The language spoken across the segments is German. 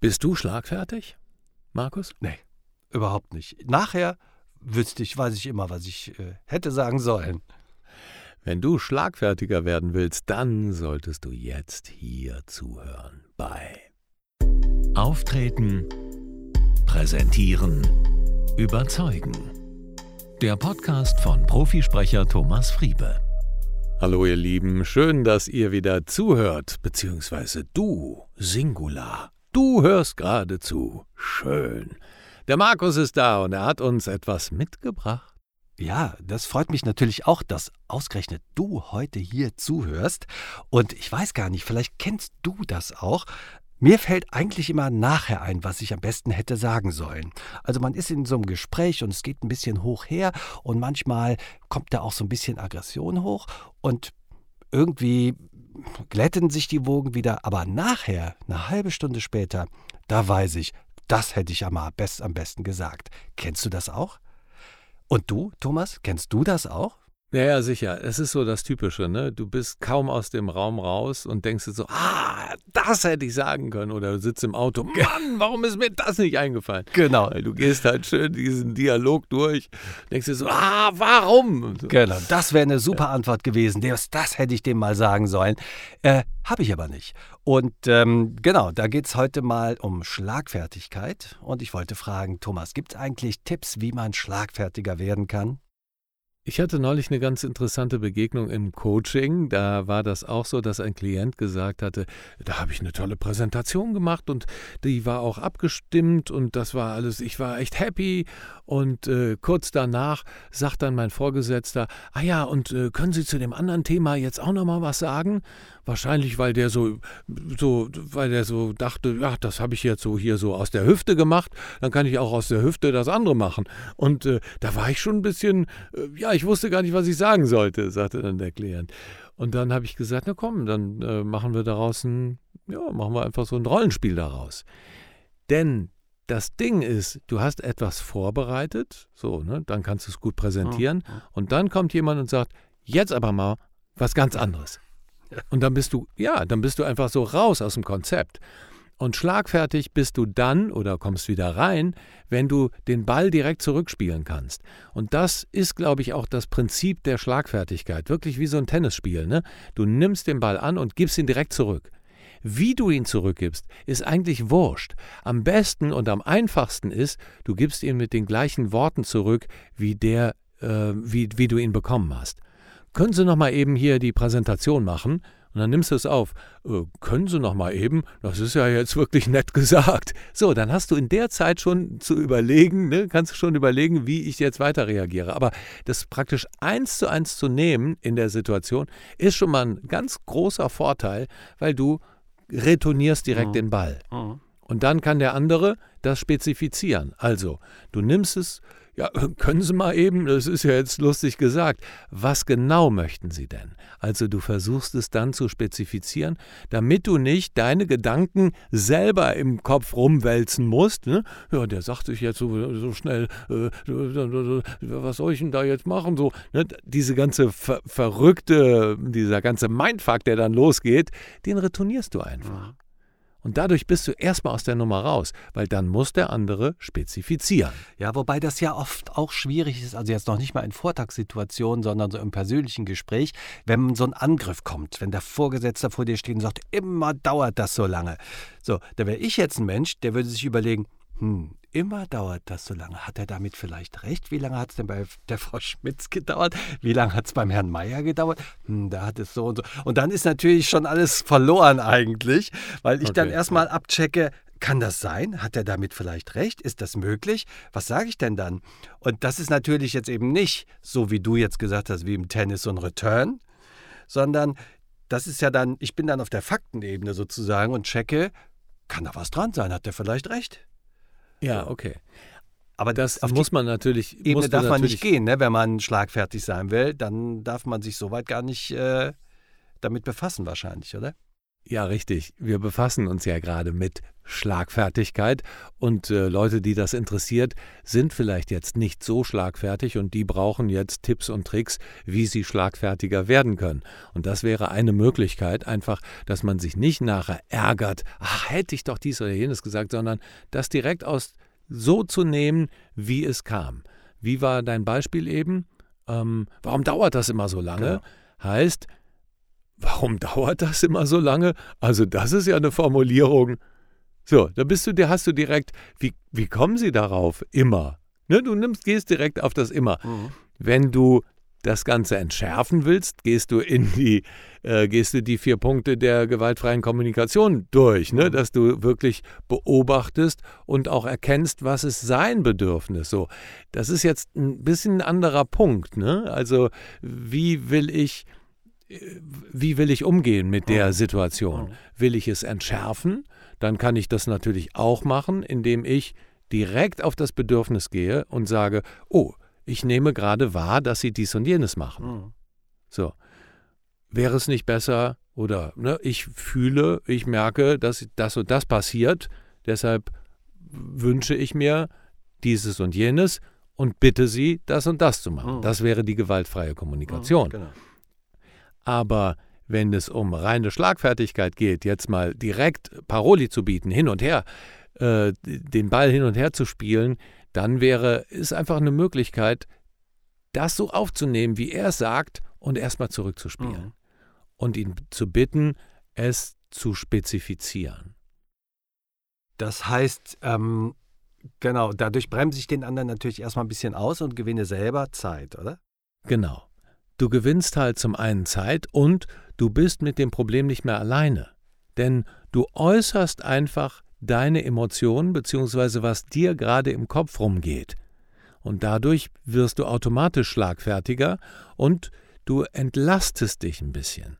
Bist du schlagfertig, Markus? Nee, überhaupt nicht. Nachher wüsste ich, weiß ich immer, was ich äh, hätte sagen sollen. Wenn du schlagfertiger werden willst, dann solltest du jetzt hier zuhören bei Auftreten, Präsentieren, Überzeugen. Der Podcast von Profisprecher Thomas Friebe. Hallo ihr Lieben, schön, dass ihr wieder zuhört, beziehungsweise du, Singular. Du hörst gerade zu. Schön. Der Markus ist da und er hat uns etwas mitgebracht. Ja, das freut mich natürlich auch, dass ausgerechnet du heute hier zuhörst. Und ich weiß gar nicht, vielleicht kennst du das auch. Mir fällt eigentlich immer nachher ein, was ich am besten hätte sagen sollen. Also man ist in so einem Gespräch und es geht ein bisschen hoch her und manchmal kommt da auch so ein bisschen Aggression hoch und irgendwie glätten sich die Wogen wieder, aber nachher, eine halbe Stunde später, da weiß ich, das hätte ich am, best, am besten gesagt. Kennst du das auch? Und du, Thomas, kennst du das auch? Ja, ja, sicher. Es ist so das Typische, ne? Du bist kaum aus dem Raum raus und denkst dir so, ah, das hätte ich sagen können. Oder du sitzt im Auto, Mann, warum ist mir das nicht eingefallen? Genau. Weil du gehst halt schön diesen Dialog durch, denkst dir so, ah, warum? So. Genau, das wäre eine super Antwort gewesen. Das, das hätte ich dem mal sagen sollen. Äh, habe ich aber nicht. Und ähm, genau, da geht es heute mal um Schlagfertigkeit. Und ich wollte fragen, Thomas, gibt es eigentlich Tipps, wie man schlagfertiger werden kann? Ich hatte neulich eine ganz interessante Begegnung im Coaching. Da war das auch so, dass ein Klient gesagt hatte, da habe ich eine tolle Präsentation gemacht und die war auch abgestimmt und das war alles, ich war echt happy. Und äh, kurz danach sagt dann mein Vorgesetzter, ah ja, und äh, können Sie zu dem anderen Thema jetzt auch noch mal was sagen? Wahrscheinlich, weil der so, so, weil der so dachte, ja, das habe ich jetzt so hier so aus der Hüfte gemacht, dann kann ich auch aus der Hüfte das andere machen. Und äh, da war ich schon ein bisschen, äh, ja, ich wusste gar nicht, was ich sagen sollte, sagte dann der Klient. Und dann habe ich gesagt, na komm, dann äh, machen wir daraus ein, ja, machen wir einfach so ein Rollenspiel daraus. Denn das Ding ist, du hast etwas vorbereitet, so, ne, dann kannst du es gut präsentieren, mhm. und dann kommt jemand und sagt, jetzt aber mal was ganz anderes. Und dann bist du, ja, dann bist du einfach so raus aus dem Konzept. Und schlagfertig bist du dann oder kommst wieder rein, wenn du den Ball direkt zurückspielen kannst. Und das ist, glaube ich, auch das Prinzip der Schlagfertigkeit. Wirklich wie so ein Tennisspiel. Ne? Du nimmst den Ball an und gibst ihn direkt zurück. Wie du ihn zurückgibst, ist eigentlich wurscht. Am besten und am einfachsten ist, du gibst ihn mit den gleichen Worten zurück, wie der, äh, wie, wie du ihn bekommen hast. Können Sie noch mal eben hier die Präsentation machen? Und dann nimmst du es auf. Äh, können Sie noch mal eben? Das ist ja jetzt wirklich nett gesagt. So, dann hast du in der Zeit schon zu überlegen, ne, kannst du schon überlegen, wie ich jetzt weiter reagiere. Aber das praktisch eins zu eins zu nehmen in der Situation ist schon mal ein ganz großer Vorteil, weil du retournierst direkt mhm. den Ball. Mhm. Und dann kann der andere das spezifizieren. Also, du nimmst es, ja, können Sie mal eben, das ist ja jetzt lustig gesagt, was genau möchten Sie denn? Also du versuchst es dann zu spezifizieren, damit du nicht deine Gedanken selber im Kopf rumwälzen musst. Ne? Ja, der sagt sich jetzt so, so schnell, äh, was soll ich denn da jetzt machen? So, ne? Diese ganze ver verrückte, dieser ganze Mindfuck, der dann losgeht, den retournierst du einfach. Und dadurch bist du erstmal aus der Nummer raus, weil dann muss der andere spezifizieren. Ja, wobei das ja oft auch schwierig ist, also jetzt noch nicht mal in Vortagssituationen, sondern so im persönlichen Gespräch, wenn so ein Angriff kommt, wenn der Vorgesetzte vor dir steht und sagt, immer dauert das so lange. So, da wäre ich jetzt ein Mensch, der würde sich überlegen, hm, immer dauert das so lange. Hat er damit vielleicht recht? Wie lange hat es denn bei der Frau Schmitz gedauert? Wie lange hat es beim Herrn Meier gedauert? Hm, da hat es so und so. Und dann ist natürlich schon alles verloren eigentlich, weil ich okay. dann erstmal abchecke, kann das sein? Hat er damit vielleicht recht? Ist das möglich? Was sage ich denn dann? Und das ist natürlich jetzt eben nicht so, wie du jetzt gesagt hast, wie im Tennis ein Return, sondern das ist ja dann, ich bin dann auf der Faktenebene sozusagen und checke, kann da was dran sein? Hat er vielleicht recht? Ja, okay. Aber das auf muss man natürlich. Ebene darf man nicht gehen, ne? wenn man schlagfertig sein will. Dann darf man sich soweit gar nicht äh, damit befassen, wahrscheinlich, oder? Ja, richtig. Wir befassen uns ja gerade mit Schlagfertigkeit und äh, Leute, die das interessiert, sind vielleicht jetzt nicht so schlagfertig und die brauchen jetzt Tipps und Tricks, wie sie schlagfertiger werden können. Und das wäre eine Möglichkeit, einfach, dass man sich nicht nachher ärgert, ach, hätte ich doch dies oder jenes gesagt, sondern das direkt aus so zu nehmen, wie es kam. Wie war dein Beispiel eben? Ähm, warum dauert das immer so lange? Genau. Heißt, warum dauert das immer so lange? Also das ist ja eine Formulierung, so, da bist du, da hast du direkt, wie, wie kommen sie darauf? Immer. Ne, du nimmst, gehst direkt auf das Immer. Mhm. Wenn du das Ganze entschärfen willst, gehst du in die, äh, gehst du die vier Punkte der gewaltfreien Kommunikation durch, ne? Mhm. dass du wirklich beobachtest und auch erkennst, was ist sein Bedürfnis. So, das ist jetzt ein bisschen ein anderer Punkt. Ne? Also, wie will ich, wie will ich umgehen mit der. Situation? Will ich es entschärfen? dann kann ich das natürlich auch machen, indem ich direkt auf das Bedürfnis gehe und sage, oh, ich nehme gerade wahr, dass sie dies und jenes machen. Mhm. So. Wäre es nicht besser oder ne, ich fühle, ich merke, dass das und das passiert, deshalb wünsche ich mir dieses und jenes und bitte sie, das und das zu machen. Mhm. Das wäre die gewaltfreie Kommunikation. Mhm, genau. Aber wenn es um reine Schlagfertigkeit geht, jetzt mal direkt Paroli zu bieten, hin und her, äh, den Ball hin und her zu spielen, dann wäre es einfach eine Möglichkeit, das so aufzunehmen, wie er es sagt, und erstmal zurückzuspielen. Mhm. Und ihn zu bitten, es zu spezifizieren. Das heißt, ähm, genau, dadurch bremse ich den anderen natürlich erstmal ein bisschen aus und gewinne selber Zeit, oder? Genau. Du gewinnst halt zum einen Zeit und du bist mit dem Problem nicht mehr alleine. Denn du äußerst einfach deine Emotionen bzw. was dir gerade im Kopf rumgeht. Und dadurch wirst du automatisch schlagfertiger und du entlastest dich ein bisschen.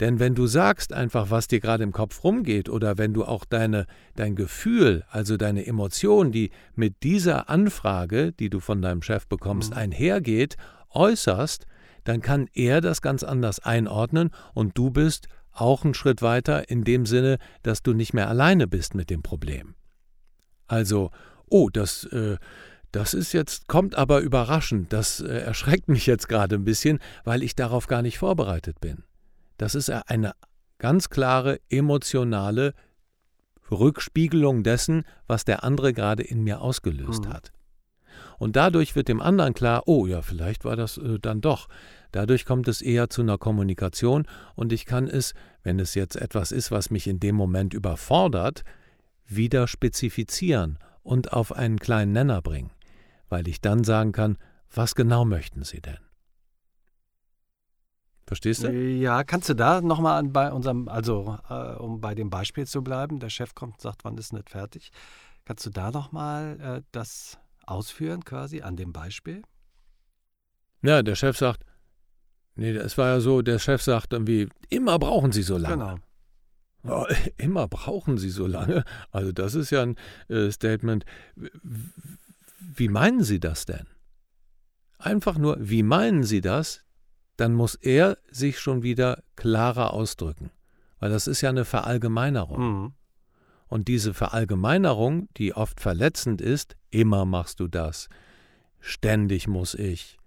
Denn wenn du sagst einfach, was dir gerade im Kopf rumgeht, oder wenn du auch deine, dein Gefühl, also deine Emotion, die mit dieser Anfrage, die du von deinem Chef bekommst, mhm. einhergeht, äußerst, dann kann er das ganz anders einordnen und du bist auch einen Schritt weiter in dem Sinne, dass du nicht mehr alleine bist mit dem Problem. Also, oh, das, äh, das ist jetzt, kommt aber überraschend, das äh, erschreckt mich jetzt gerade ein bisschen, weil ich darauf gar nicht vorbereitet bin. Das ist eine ganz klare emotionale Rückspiegelung dessen, was der andere gerade in mir ausgelöst mhm. hat. Und dadurch wird dem anderen klar, oh ja, vielleicht war das äh, dann doch. Dadurch kommt es eher zu einer Kommunikation und ich kann es, wenn es jetzt etwas ist, was mich in dem Moment überfordert, wieder spezifizieren und auf einen kleinen Nenner bringen, weil ich dann sagen kann, was genau möchten Sie denn? Verstehst du? Ja, kannst du da nochmal bei unserem, also äh, um bei dem Beispiel zu bleiben, der Chef kommt und sagt, wann ist nicht fertig, kannst du da nochmal äh, das ausführen quasi an dem Beispiel? Ja, der Chef sagt, nee, es war ja so, der Chef sagt irgendwie, immer brauchen Sie so lange. Genau. Oh, immer brauchen Sie so lange. Also das ist ja ein äh, Statement. Wie meinen Sie das denn? Einfach nur, wie meinen Sie das? Dann muss er sich schon wieder klarer ausdrücken. Weil das ist ja eine Verallgemeinerung. Mhm. Und diese Verallgemeinerung, die oft verletzend ist, immer machst du das, ständig muss ich,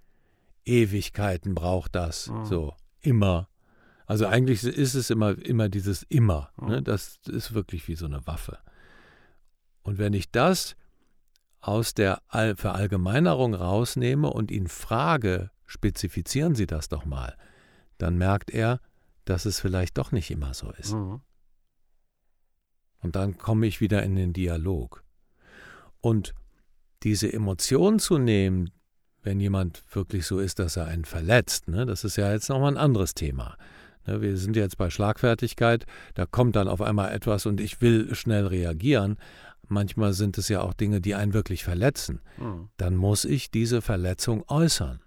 Ewigkeiten braucht das, mhm. so, immer. Also eigentlich ist es immer, immer dieses immer. Mhm. Ne? Das ist wirklich wie so eine Waffe. Und wenn ich das aus der Verallgemeinerung rausnehme und ihn frage, spezifizieren Sie das doch mal, dann merkt er, dass es vielleicht doch nicht immer so ist. Mhm. Und dann komme ich wieder in den Dialog. Und diese Emotion zu nehmen, wenn jemand wirklich so ist, dass er einen verletzt, ne, das ist ja jetzt nochmal ein anderes Thema. Ne, wir sind jetzt bei Schlagfertigkeit, da kommt dann auf einmal etwas und ich will schnell reagieren. Manchmal sind es ja auch Dinge, die einen wirklich verletzen. Mhm. Dann muss ich diese Verletzung äußern,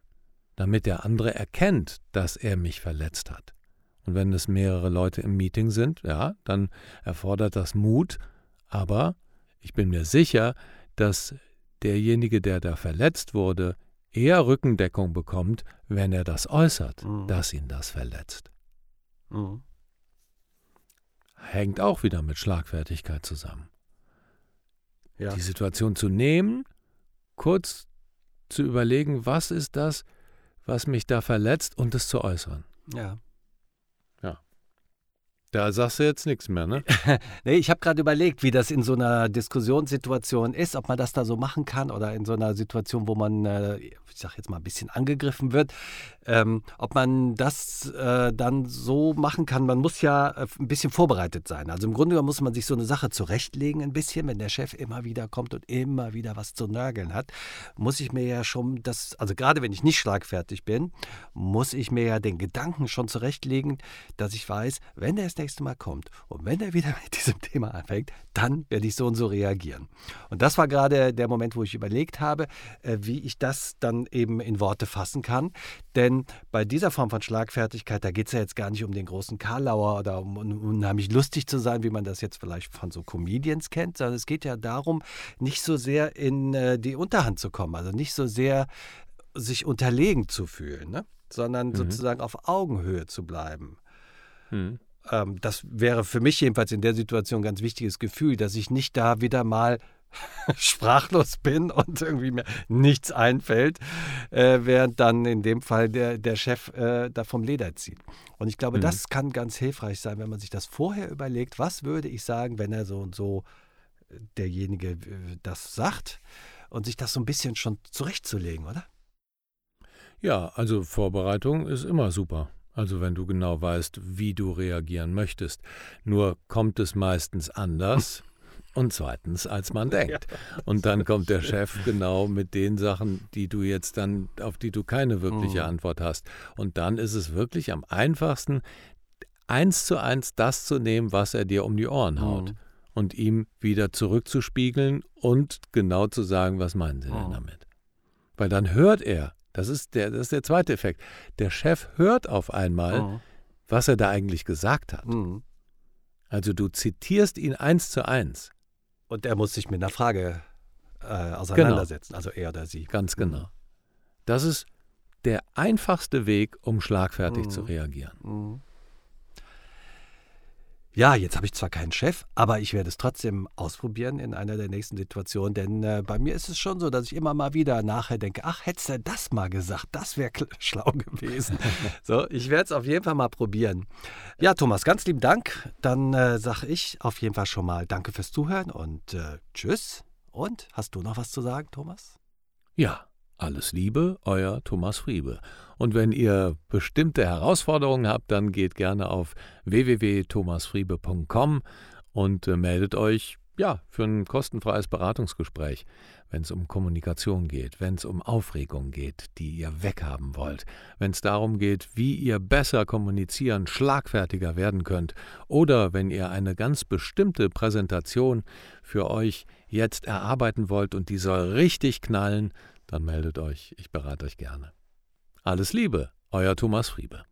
damit der andere erkennt, dass er mich verletzt hat. Und wenn es mehrere Leute im Meeting sind, ja, dann erfordert das Mut, aber ich bin mir sicher, dass derjenige, der da verletzt wurde, eher Rückendeckung bekommt, wenn er das äußert, mhm. dass ihn das verletzt. Mhm. hängt auch wieder mit Schlagfertigkeit zusammen. Ja. Die Situation zu nehmen, kurz zu überlegen, was ist das, was mich da verletzt und es zu äußern. Ja. Da sagst du jetzt nichts mehr, ne? nee, ich habe gerade überlegt, wie das in so einer Diskussionssituation ist, ob man das da so machen kann oder in so einer Situation, wo man, äh, ich sage jetzt mal, ein bisschen angegriffen wird, ähm, ob man das äh, dann so machen kann. Man muss ja äh, ein bisschen vorbereitet sein. Also im Grunde muss man sich so eine Sache zurechtlegen, ein bisschen, wenn der Chef immer wieder kommt und immer wieder was zu nörgeln hat, muss ich mir ja schon das, also gerade wenn ich nicht schlagfertig bin, muss ich mir ja den Gedanken schon zurechtlegen, dass ich weiß, wenn der es nächste Mal kommt und wenn er wieder mit diesem Thema anfängt, dann werde ich so und so reagieren. Und das war gerade der Moment, wo ich überlegt habe, äh, wie ich das dann eben in Worte fassen kann. Denn bei dieser Form von Schlagfertigkeit, da geht es ja jetzt gar nicht um den großen Karlauer oder um unheimlich lustig zu sein, wie man das jetzt vielleicht von so Comedians kennt, sondern es geht ja darum, nicht so sehr in äh, die Unterhand zu kommen, also nicht so sehr sich unterlegen zu fühlen, ne? sondern mhm. sozusagen auf Augenhöhe zu bleiben. Mhm ähm, das wäre für mich jedenfalls in der Situation ein ganz wichtiges Gefühl, dass ich nicht da wieder mal sprachlos bin und irgendwie mir nichts einfällt, äh, während dann in dem Fall der, der Chef äh, da vom Leder zieht. Und ich glaube, mhm. das kann ganz hilfreich sein, wenn man sich das vorher überlegt, was würde ich sagen, wenn er so und so äh, derjenige äh, das sagt und sich das so ein bisschen schon zurechtzulegen, oder? Ja, also Vorbereitung ist immer super. Also wenn du genau weißt, wie du reagieren möchtest. Nur kommt es meistens anders und zweitens, als man denkt. Und dann kommt der Chef genau mit den Sachen, die du jetzt dann, auf die du keine wirkliche mhm. Antwort hast. Und dann ist es wirklich am einfachsten, eins zu eins das zu nehmen, was er dir um die Ohren haut. Mhm. Und ihm wieder zurückzuspiegeln und genau zu sagen, was meinen sie denn mhm. damit? Weil dann hört er, das ist der, das ist der zweite Effekt. Der Chef hört auf einmal, mhm. was er da eigentlich gesagt hat. Mhm. Also du zitierst ihn eins zu eins. Und er muss sich mit einer Frage äh, auseinandersetzen, genau. also er oder sie. Ganz genau. Mhm. Das ist der einfachste Weg, um schlagfertig zu mhm. reagieren. Mhm ja, jetzt habe ich zwar keinen Chef, aber ich werde es trotzdem ausprobieren in einer der nächsten Situationen, denn äh, bei mir ist es schon so, dass ich immer mal wieder nachher denke, ach, hättest du das mal gesagt, das wäre schlau gewesen. so, ich werde es auf jeden Fall mal probieren. Ja, Thomas, ganz lieben Dank. Dann äh, sage ich auf jeden Fall schon mal Danke fürs Zuhören und äh, Tschüss. Und hast du noch was zu sagen, Thomas? Ja, alles Liebe, euer Thomas Friebe. Und wenn ihr bestimmte Herausforderungen habt, dann geht gerne auf www.thomasfriebe.com und äh, meldet euch ja, für ein kostenfreies Beratungsgespräch, wenn es um Kommunikation geht, wenn es um Aufregung geht, die ihr weghaben wollt, wenn es darum geht, wie ihr besser kommunizieren, schlagfertiger werden könnt, oder wenn ihr eine ganz bestimmte Präsentation für euch jetzt erarbeiten wollt und die soll richtig knallen, dann meldet euch, ich berate euch gerne. Alles Liebe, euer Thomas Friebe.